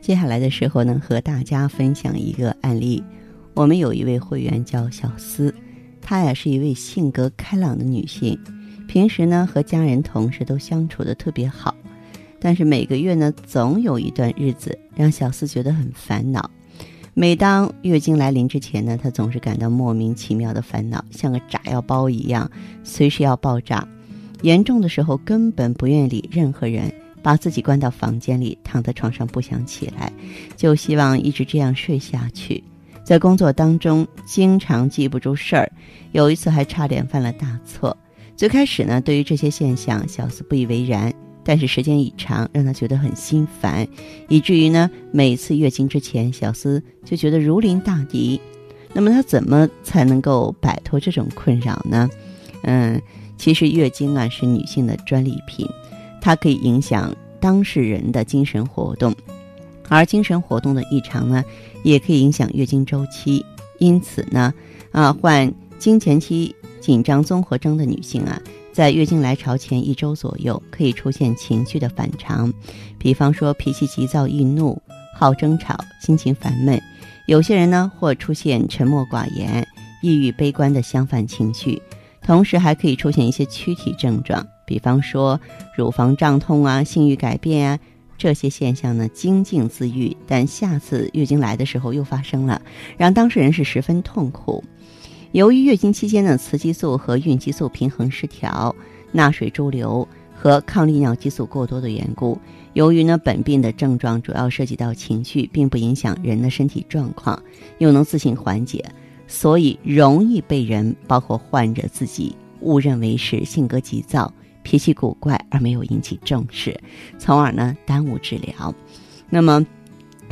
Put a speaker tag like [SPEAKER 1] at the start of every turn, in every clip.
[SPEAKER 1] 接下来的时候呢，和大家分享一个案例。我们有一位会员叫小思，她呀是一位性格开朗的女性，平时呢和家人同事都相处的特别好，但是每个月呢总有一段日子让小思觉得很烦恼。每当月经来临之前呢，她总是感到莫名其妙的烦恼，像个炸药包一样，随时要爆炸。严重的时候根本不愿理任何人。把自己关到房间里，躺在床上不想起来，就希望一直这样睡下去。在工作当中，经常记不住事儿，有一次还差点犯了大错。最开始呢，对于这些现象，小思不以为然，但是时间一长，让他觉得很心烦，以至于呢，每次月经之前，小思就觉得如临大敌。那么他怎么才能够摆脱这种困扰呢？嗯，其实月经啊是女性的专利品。它可以影响当事人的精神活动，而精神活动的异常呢，也可以影响月经周期。因此呢，啊，患经前期紧张综合征的女性啊，在月经来潮前一周左右，可以出现情绪的反常，比方说脾气急躁易怒、好争吵、心情烦闷。有些人呢，或出现沉默寡言、抑郁悲观的相反情绪，同时还可以出现一些躯体症状。比方说，乳房胀痛啊，性欲改变啊，这些现象呢，经静自愈，但下次月经来的时候又发生了，让当事人是十分痛苦。由于月经期间的雌激素和孕激素平衡失调、钠水潴留和抗利尿激素过多的缘故，由于呢本病的症状主要涉及到情绪，并不影响人的身体状况，又能自行缓解，所以容易被人，包括患者自己，误认为是性格急躁。脾气古怪而没有引起重视，从而呢耽误治疗。那么，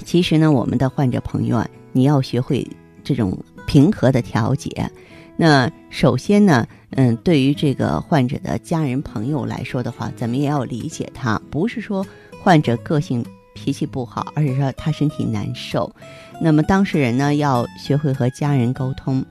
[SPEAKER 1] 其实呢，我们的患者朋友啊，你要学会这种平和的调节。那首先呢，嗯，对于这个患者的家人朋友来说的话，咱们也要理解他，不是说患者个性脾气不好，而是说他身体难受。那么当事人呢，要学会和家人沟通。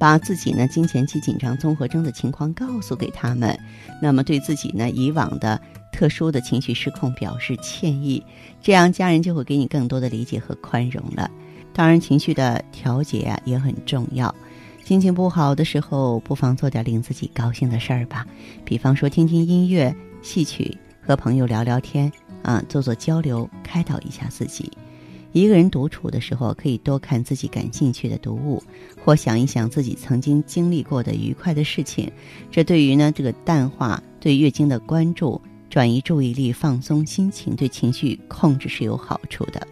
[SPEAKER 1] 把自己呢经前期紧张综合征的情况告诉给他们，那么对自己呢以往的特殊的情绪失控表示歉意，这样家人就会给你更多的理解和宽容了。当然，情绪的调节啊也很重要。心情不好的时候，不妨做点令自己高兴的事儿吧，比方说听听音乐、戏曲，和朋友聊聊天啊，做做交流，开导一下自己。一个人独处的时候，可以多看自己感兴趣的读物，或想一想自己曾经经历过的愉快的事情。这对于呢这个淡化对月经的关注、转移注意力、放松心情、对情绪控制是有好处的。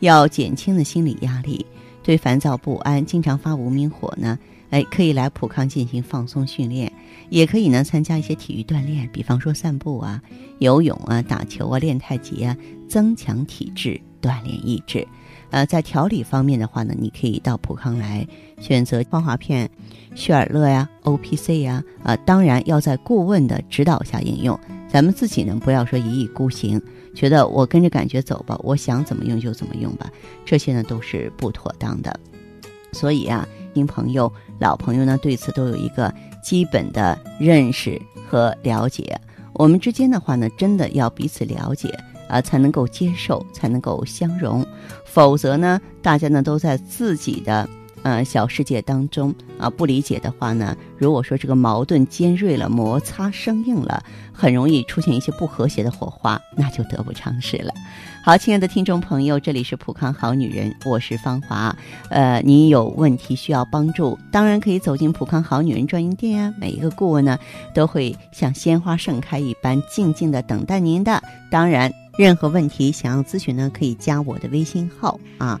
[SPEAKER 1] 要减轻的心理压力，对烦躁不安、经常发无名火呢，哎，可以来普康进行放松训练，也可以呢参加一些体育锻炼，比方说散步啊、游泳啊、打球啊、练太极啊，增强体质。锻炼意志，呃，在调理方面的话呢，你可以到普康来选择芳华片、血尔乐呀、O P C 呀，啊，当然要在顾问的指导下应用。咱们自己呢，不要说一意孤行，觉得我跟着感觉走吧，我想怎么用就怎么用吧，这些呢都是不妥当的。所以啊，新朋友、老朋友呢，对此都有一个基本的认识和了解。我们之间的话呢，真的要彼此了解。啊，才能够接受，才能够相容，否则呢，大家呢都在自己的呃小世界当中啊，不理解的话呢，如果说这个矛盾尖锐了，摩擦生硬了，很容易出现一些不和谐的火花，那就得不偿失了。好，亲爱的听众朋友，这里是普康好女人，我是芳华。呃，你有问题需要帮助，当然可以走进普康好女人专营店啊。每一个顾问呢，都会像鲜花盛开一般，静静的等待您的。当然。任何问题想要咨询呢，可以加我的微信号啊，